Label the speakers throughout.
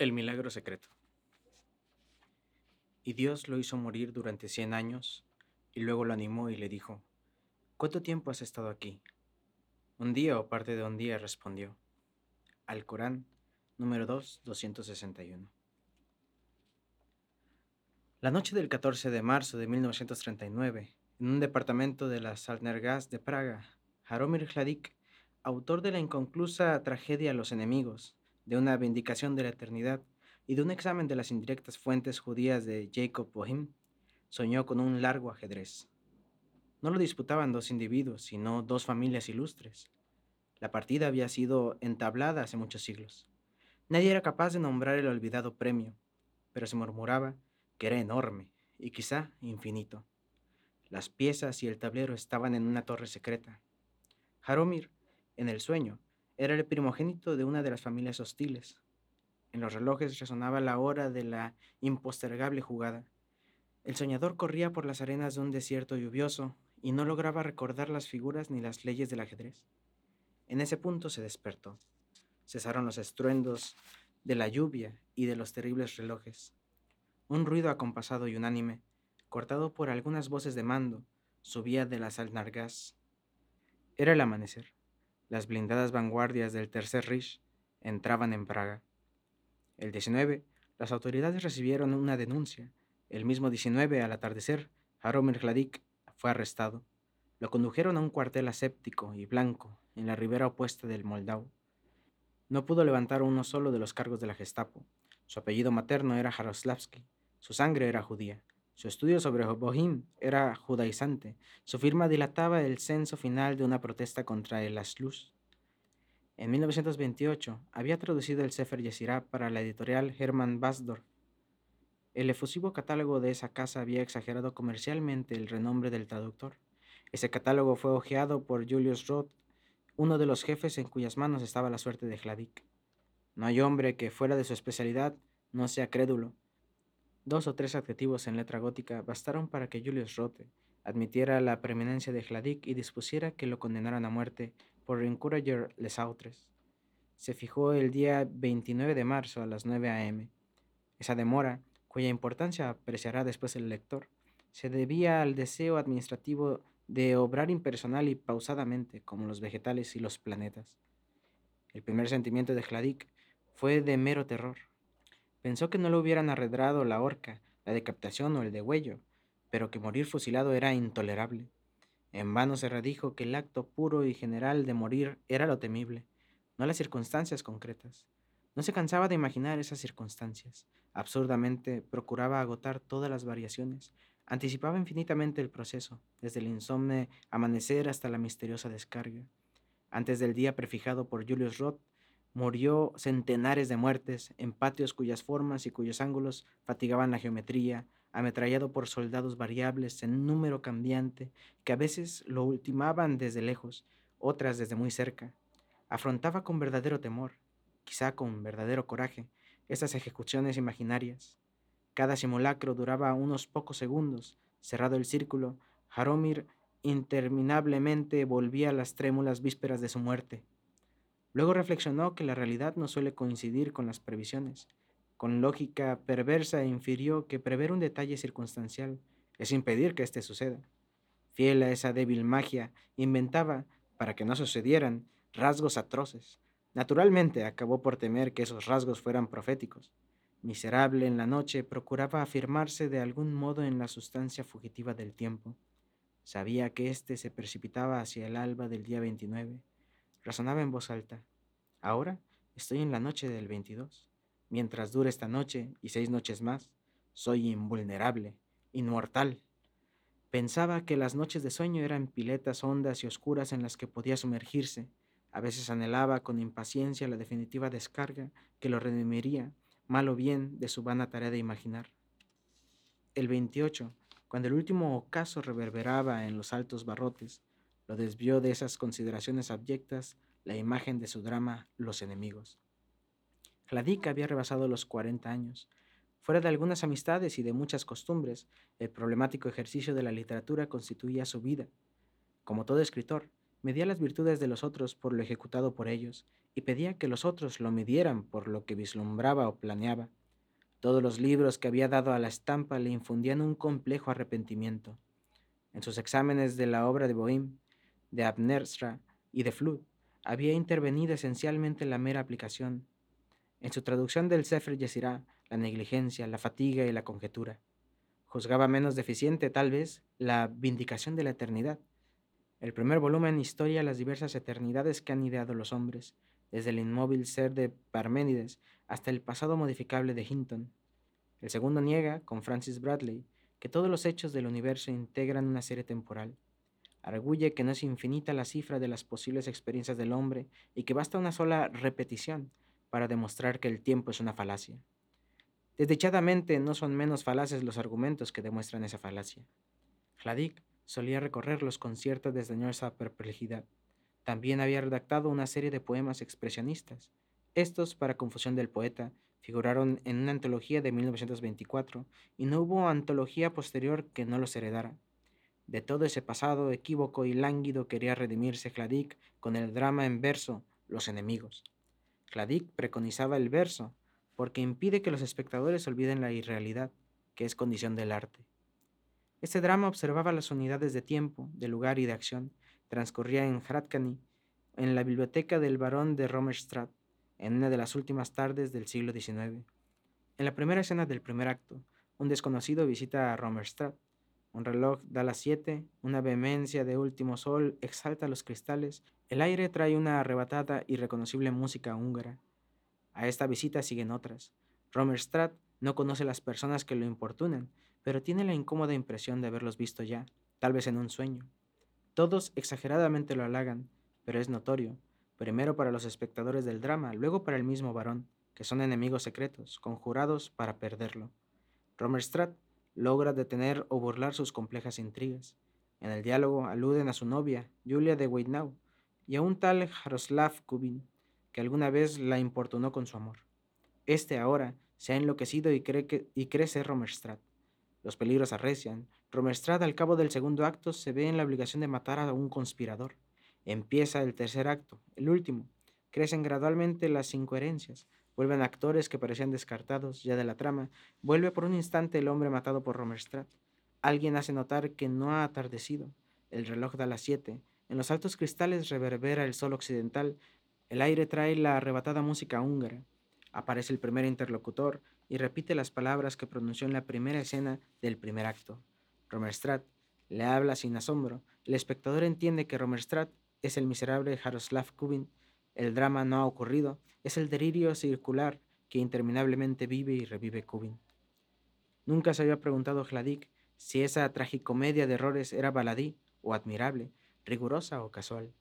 Speaker 1: El milagro secreto. Y Dios lo hizo morir durante cien años, y luego lo animó y le dijo, ¿Cuánto tiempo has estado aquí? Un día o parte de un día respondió. Al Corán, número 2, 261. La noche del 14 de marzo de 1939, en un departamento de la Salnergas de Praga, Jaromir Hladik, autor de la inconclusa tragedia Los enemigos, de una vindicación de la eternidad y de un examen de las indirectas fuentes judías de Jacob Bohim, soñó con un largo ajedrez. No lo disputaban dos individuos, sino dos familias ilustres. La partida había sido entablada hace muchos siglos. Nadie era capaz de nombrar el olvidado premio, pero se murmuraba que era enorme y quizá infinito. Las piezas y el tablero estaban en una torre secreta. Jaromir, en el sueño, era el primogénito de una de las familias hostiles. En los relojes resonaba la hora de la impostergable jugada. El soñador corría por las arenas de un desierto lluvioso y no lograba recordar las figuras ni las leyes del ajedrez. En ese punto se despertó. Cesaron los estruendos de la lluvia y de los terribles relojes. Un ruido acompasado y unánime, cortado por algunas voces de mando, subía de las alnargas. Era el amanecer. Las blindadas vanguardias del Tercer Reich entraban en Praga. El 19, las autoridades recibieron una denuncia. El mismo 19, al atardecer, Jaromir Hladik fue arrestado. Lo condujeron a un cuartel aséptico y blanco en la ribera opuesta del Moldau. No pudo levantar uno solo de los cargos de la Gestapo. Su apellido materno era Jaroslavsky. Su sangre era judía. Su estudio sobre Bohim era judaizante. Su firma dilataba el censo final de una protesta contra el Aslus. En 1928 había traducido el Sefer Yesirá para la editorial Hermann Basdorf. El efusivo catálogo de esa casa había exagerado comercialmente el renombre del traductor. Ese catálogo fue hojeado por Julius Roth, uno de los jefes en cuyas manos estaba la suerte de Hladik. No hay hombre que fuera de su especialidad no sea crédulo, Dos o tres adjetivos en letra gótica bastaron para que Julius Rote admitiera la preeminencia de Hladik y dispusiera que lo condenaran a muerte por Encourager les Autres. Se fijó el día 29 de marzo a las 9 a.m. Esa demora, cuya importancia apreciará después el lector, se debía al deseo administrativo de obrar impersonal y pausadamente, como los vegetales y los planetas. El primer sentimiento de Hladik fue de mero terror. Pensó que no le hubieran arredrado la horca, la decapitación o el degüello, pero que morir fusilado era intolerable. En vano se redijo que el acto puro y general de morir era lo temible, no las circunstancias concretas. No se cansaba de imaginar esas circunstancias. Absurdamente procuraba agotar todas las variaciones. Anticipaba infinitamente el proceso, desde el insomne amanecer hasta la misteriosa descarga. Antes del día prefijado por Julius Roth, Murió centenares de muertes en patios cuyas formas y cuyos ángulos fatigaban la geometría, ametrallado por soldados variables en número cambiante que a veces lo ultimaban desde lejos, otras desde muy cerca. Afrontaba con verdadero temor, quizá con verdadero coraje, estas ejecuciones imaginarias. Cada simulacro duraba unos pocos segundos. Cerrado el círculo, Jaromir interminablemente volvía a las trémulas vísperas de su muerte. Luego reflexionó que la realidad no suele coincidir con las previsiones. Con lógica perversa infirió que prever un detalle circunstancial es impedir que éste suceda. Fiel a esa débil magia, inventaba, para que no sucedieran, rasgos atroces. Naturalmente acabó por temer que esos rasgos fueran proféticos. Miserable en la noche, procuraba afirmarse de algún modo en la sustancia fugitiva del tiempo. Sabía que éste se precipitaba hacia el alba del día 29 Razonaba en voz alta. Ahora estoy en la noche del 22. Mientras dure esta noche y seis noches más, soy invulnerable, inmortal. Pensaba que las noches de sueño eran piletas hondas y oscuras en las que podía sumergirse. A veces anhelaba con impaciencia la definitiva descarga que lo redimiría, mal o bien, de su vana tarea de imaginar. El 28, cuando el último ocaso reverberaba en los altos barrotes, lo desvió de esas consideraciones abyectas la imagen de su drama Los enemigos. Hladik había rebasado los 40 años. Fuera de algunas amistades y de muchas costumbres, el problemático ejercicio de la literatura constituía su vida. Como todo escritor, medía las virtudes de los otros por lo ejecutado por ellos y pedía que los otros lo midieran por lo que vislumbraba o planeaba. Todos los libros que había dado a la estampa le infundían un complejo arrepentimiento. En sus exámenes de la obra de Bohème, de Abnerstra y de Flood, había intervenido esencialmente la mera aplicación. En su traducción del Sefer Yesirá, la negligencia, la fatiga y la conjetura. Juzgaba menos deficiente, tal vez, la vindicación de la eternidad. El primer volumen historia las diversas eternidades que han ideado los hombres, desde el inmóvil ser de Parménides hasta el pasado modificable de Hinton. El segundo niega, con Francis Bradley, que todos los hechos del universo integran una serie temporal. Arguye que no es infinita la cifra de las posibles experiencias del hombre y que basta una sola repetición para demostrar que el tiempo es una falacia. Desdichadamente no son menos falaces los argumentos que demuestran esa falacia. Hladik solía recorrerlos con cierta desdeñosa perplejidad. También había redactado una serie de poemas expresionistas. Estos, para confusión del poeta, figuraron en una antología de 1924 y no hubo antología posterior que no los heredara. De todo ese pasado equívoco y lánguido quería redimirse Cladic con el drama en verso Los enemigos. Cladic preconizaba el verso porque impide que los espectadores olviden la irrealidad, que es condición del arte. Este drama observaba las unidades de tiempo, de lugar y de acción, transcurría en Hradcany, en la biblioteca del barón de Romerstraat, en una de las últimas tardes del siglo XIX. En la primera escena del primer acto, un desconocido visita a Romerstraat. Un reloj da las siete, una vehemencia de último sol exalta los cristales, el aire trae una arrebatada y reconocible música húngara. A esta visita siguen otras. Romerstraat no conoce las personas que lo importunan, pero tiene la incómoda impresión de haberlos visto ya, tal vez en un sueño. Todos exageradamente lo halagan, pero es notorio, primero para los espectadores del drama, luego para el mismo varón, que son enemigos secretos, conjurados para perderlo. Romerstratt logra detener o burlar sus complejas intrigas. En el diálogo aluden a su novia, Julia de Weidnau, y a un tal Jaroslav Kubin, que alguna vez la importunó con su amor. Este ahora se ha enloquecido y cree, que, y cree ser. Los peligros arrecian, Romerstrad al cabo del segundo acto se ve en la obligación de matar a un conspirador. Empieza el tercer acto, el último. Crecen gradualmente las incoherencias. Vuelven actores que parecían descartados ya de la trama. Vuelve por un instante el hombre matado por Romerstrad. Alguien hace notar que no ha atardecido. El reloj da las siete. En los altos cristales reverbera el sol occidental. El aire trae la arrebatada música húngara. Aparece el primer interlocutor y repite las palabras que pronunció en la primera escena del primer acto. Romerstratt le habla sin asombro. El espectador entiende que Romerstratt es el miserable Jaroslav Kubin. El drama no ha ocurrido, es el delirio circular que interminablemente vive y revive Kubin. Nunca se había preguntado Hladik si esa tragicomedia de errores era baladí o admirable, rigurosa o casual.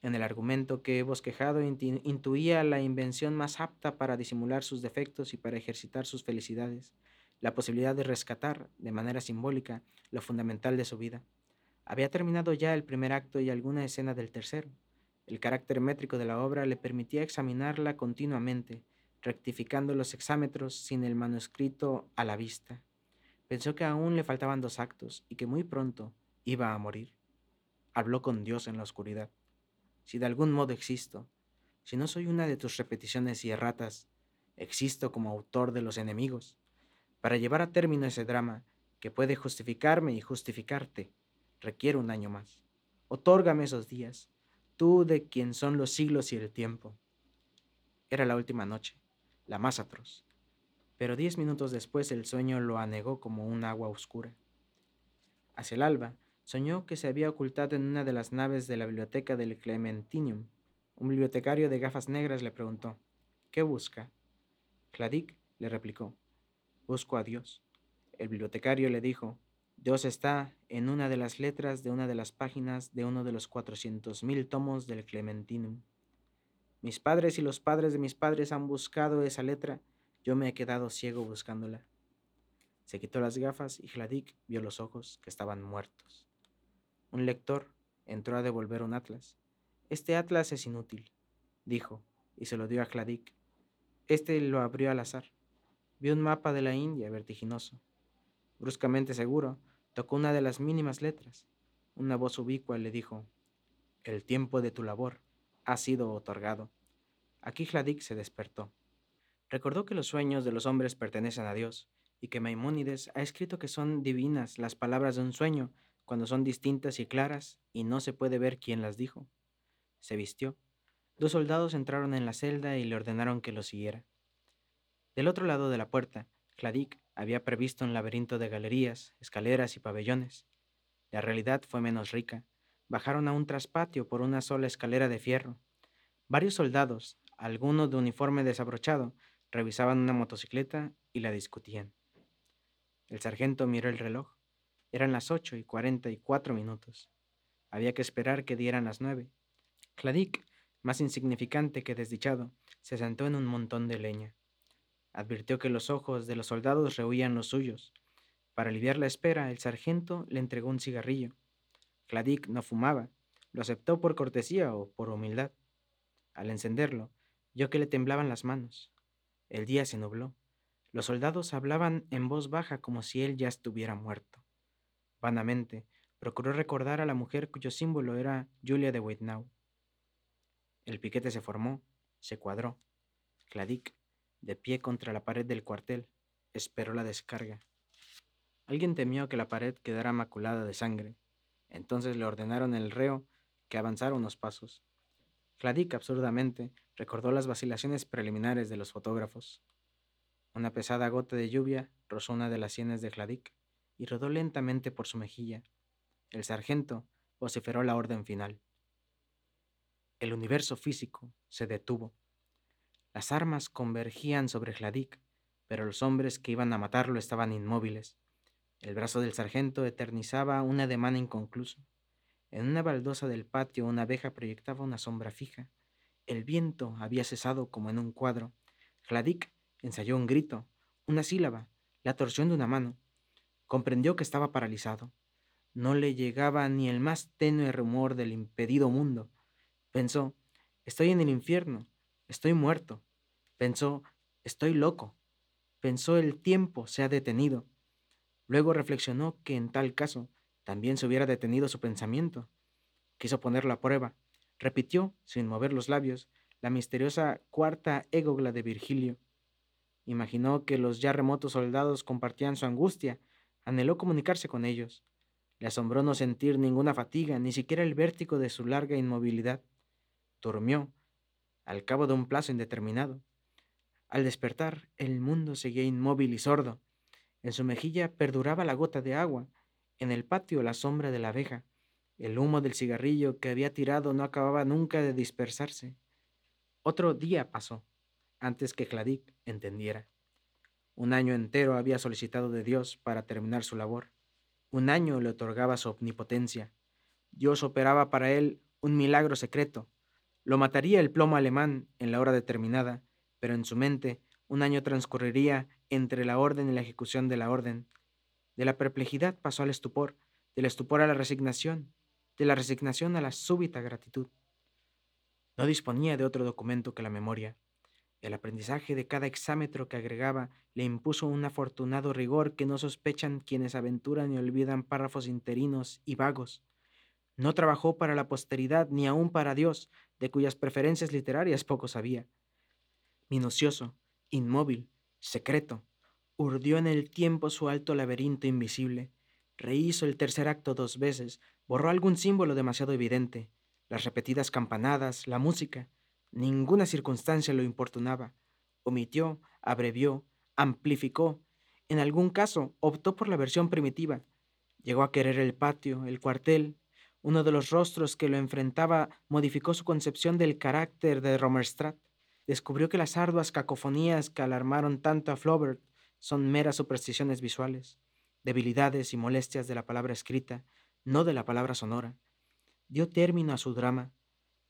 Speaker 1: En el argumento que he bosquejado intuía la invención más apta para disimular sus defectos y para ejercitar sus felicidades la posibilidad de rescatar, de manera simbólica, lo fundamental de su vida. Había terminado ya el primer acto y alguna escena del tercero. El carácter métrico de la obra le permitía examinarla continuamente, rectificando los exámetros sin el manuscrito a la vista. Pensó que aún le faltaban dos actos y que muy pronto iba a morir. Habló con Dios en la oscuridad. Si de algún modo existo, si no soy una de tus repeticiones y erratas, existo como autor de los enemigos, para llevar a término ese drama, que puede justificarme y justificarte, requiere un año más. Otórgame esos días, tú de quien son los siglos y el tiempo. Era la última noche, la más atroz, pero diez minutos después el sueño lo anegó como un agua oscura. Hacia el alba, soñó que se había ocultado en una de las naves de la biblioteca del Clementinium. Un bibliotecario de gafas negras le preguntó, ¿qué busca? Cladic le replicó, Busco a Dios. El bibliotecario le dijo, Dios está en una de las letras de una de las páginas de uno de los cuatrocientos mil tomos del Clementinum. Mis padres y los padres de mis padres han buscado esa letra, yo me he quedado ciego buscándola. Se quitó las gafas y Hladik vio los ojos que estaban muertos. Un lector entró a devolver un atlas. Este atlas es inútil, dijo, y se lo dio a Hladik. Este lo abrió al azar. Vio un mapa de la India vertiginoso. Bruscamente seguro, tocó una de las mínimas letras. Una voz ubicua le dijo, el tiempo de tu labor ha sido otorgado. Aquí Hladik se despertó. Recordó que los sueños de los hombres pertenecen a Dios y que Maimónides ha escrito que son divinas las palabras de un sueño cuando son distintas y claras y no se puede ver quién las dijo. Se vistió. Dos soldados entraron en la celda y le ordenaron que lo siguiera. Del otro lado de la puerta, Cladic había previsto un laberinto de galerías, escaleras y pabellones. La realidad fue menos rica. Bajaron a un traspatio por una sola escalera de fierro. Varios soldados, algunos de uniforme desabrochado, revisaban una motocicleta y la discutían. El sargento miró el reloj. Eran las ocho y cuarenta y cuatro minutos. Había que esperar que dieran las nueve. Cladic, más insignificante que desdichado, se sentó en un montón de leña. Advirtió que los ojos de los soldados rehuían los suyos. Para aliviar la espera, el sargento le entregó un cigarrillo. Cladic no fumaba. Lo aceptó por cortesía o por humildad. Al encenderlo, vio que le temblaban las manos. El día se nubló. Los soldados hablaban en voz baja como si él ya estuviera muerto. Vanamente, procuró recordar a la mujer cuyo símbolo era Julia de Weitnau. El piquete se formó, se cuadró. Cladic, de pie contra la pared del cuartel, esperó la descarga. Alguien temió que la pared quedara maculada de sangre. Entonces le ordenaron al reo que avanzara unos pasos. Cladic, absurdamente, recordó las vacilaciones preliminares de los fotógrafos. Una pesada gota de lluvia rozó una de las sienes de Cladic y rodó lentamente por su mejilla. El sargento vociferó la orden final. El universo físico se detuvo. Las armas convergían sobre Cladic, pero los hombres que iban a matarlo estaban inmóviles. El brazo del sargento eternizaba un ademán inconcluso. En una baldosa del patio una abeja proyectaba una sombra fija. El viento había cesado como en un cuadro. Cladic ensayó un grito, una sílaba, la torsión de una mano. Comprendió que estaba paralizado. No le llegaba ni el más tenue rumor del impedido mundo. Pensó, estoy en el infierno, estoy muerto. Pensó, estoy loco. Pensó, el tiempo se ha detenido. Luego reflexionó que en tal caso también se hubiera detenido su pensamiento. Quiso ponerlo a prueba. Repitió, sin mover los labios, la misteriosa cuarta égogla de Virgilio. Imaginó que los ya remotos soldados compartían su angustia. Anheló comunicarse con ellos. Le asombró no sentir ninguna fatiga, ni siquiera el vértigo de su larga inmovilidad. Durmió, al cabo de un plazo indeterminado. Al despertar, el mundo seguía inmóvil y sordo. En su mejilla perduraba la gota de agua, en el patio la sombra de la abeja. El humo del cigarrillo que había tirado no acababa nunca de dispersarse. Otro día pasó, antes que Cladic entendiera. Un año entero había solicitado de Dios para terminar su labor. Un año le otorgaba su omnipotencia. Dios operaba para él un milagro secreto, lo mataría el plomo alemán en la hora determinada, pero en su mente un año transcurriría entre la orden y la ejecución de la orden. De la perplejidad pasó al estupor, del estupor a la resignación, de la resignación a la súbita gratitud. No disponía de otro documento que la memoria. El aprendizaje de cada exámetro que agregaba le impuso un afortunado rigor que no sospechan quienes aventuran y olvidan párrafos interinos y vagos. No trabajó para la posteridad ni aun para Dios, de cuyas preferencias literarias poco sabía. Minucioso, inmóvil, secreto, urdió en el tiempo su alto laberinto invisible, rehizo el tercer acto dos veces, borró algún símbolo demasiado evidente, las repetidas campanadas, la música, ninguna circunstancia lo importunaba, omitió, abrevió, amplificó, en algún caso optó por la versión primitiva, llegó a querer el patio, el cuartel, uno de los rostros que lo enfrentaba modificó su concepción del carácter de Romerstratt. Descubrió que las arduas cacofonías que alarmaron tanto a Flaubert son meras supersticiones visuales, debilidades y molestias de la palabra escrita, no de la palabra sonora. Dio término a su drama.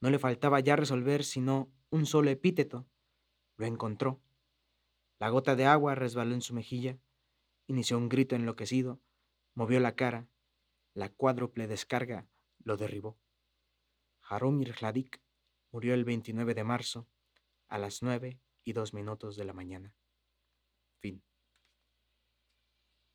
Speaker 1: No le faltaba ya resolver sino un solo epíteto. Lo encontró. La gota de agua resbaló en su mejilla. Inició un grito enloquecido. Movió la cara. La cuádruple descarga lo derribó. Jaromir Hladik murió el 29 de marzo a las nueve y dos minutos de la mañana.